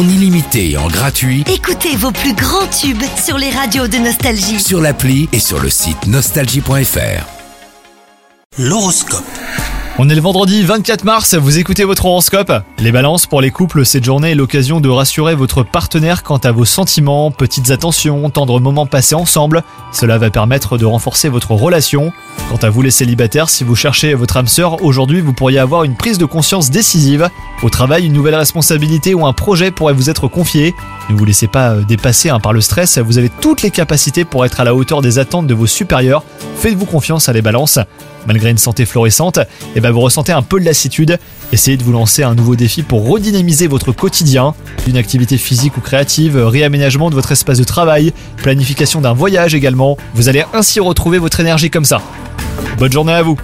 en illimité et en gratuit Écoutez vos plus grands tubes sur les radios de Nostalgie. sur l'appli et sur le site nostalgie.fr. L'horoscope. On est le vendredi 24 mars, vous écoutez votre horoscope. Les balances, pour les couples, cette journée est l'occasion de rassurer votre partenaire quant à vos sentiments, petites attentions, tendres moments passés ensemble. Cela va permettre de renforcer votre relation. Quant à vous les célibataires, si vous cherchez votre âme sœur, aujourd'hui vous pourriez avoir une prise de conscience décisive. Au travail, une nouvelle responsabilité ou un projet pourrait vous être confié. Ne vous laissez pas euh, dépasser hein, par le stress, vous avez toutes les capacités pour être à la hauteur des attentes de vos supérieurs. Faites-vous confiance à les balances. Malgré une santé florissante, eh ben vous ressentez un peu de lassitude. Essayez de vous lancer un nouveau défi pour redynamiser votre quotidien. Une activité physique ou créative, réaménagement de votre espace de travail, planification d'un voyage également. Vous allez ainsi retrouver votre énergie comme ça. Bonne journée à vous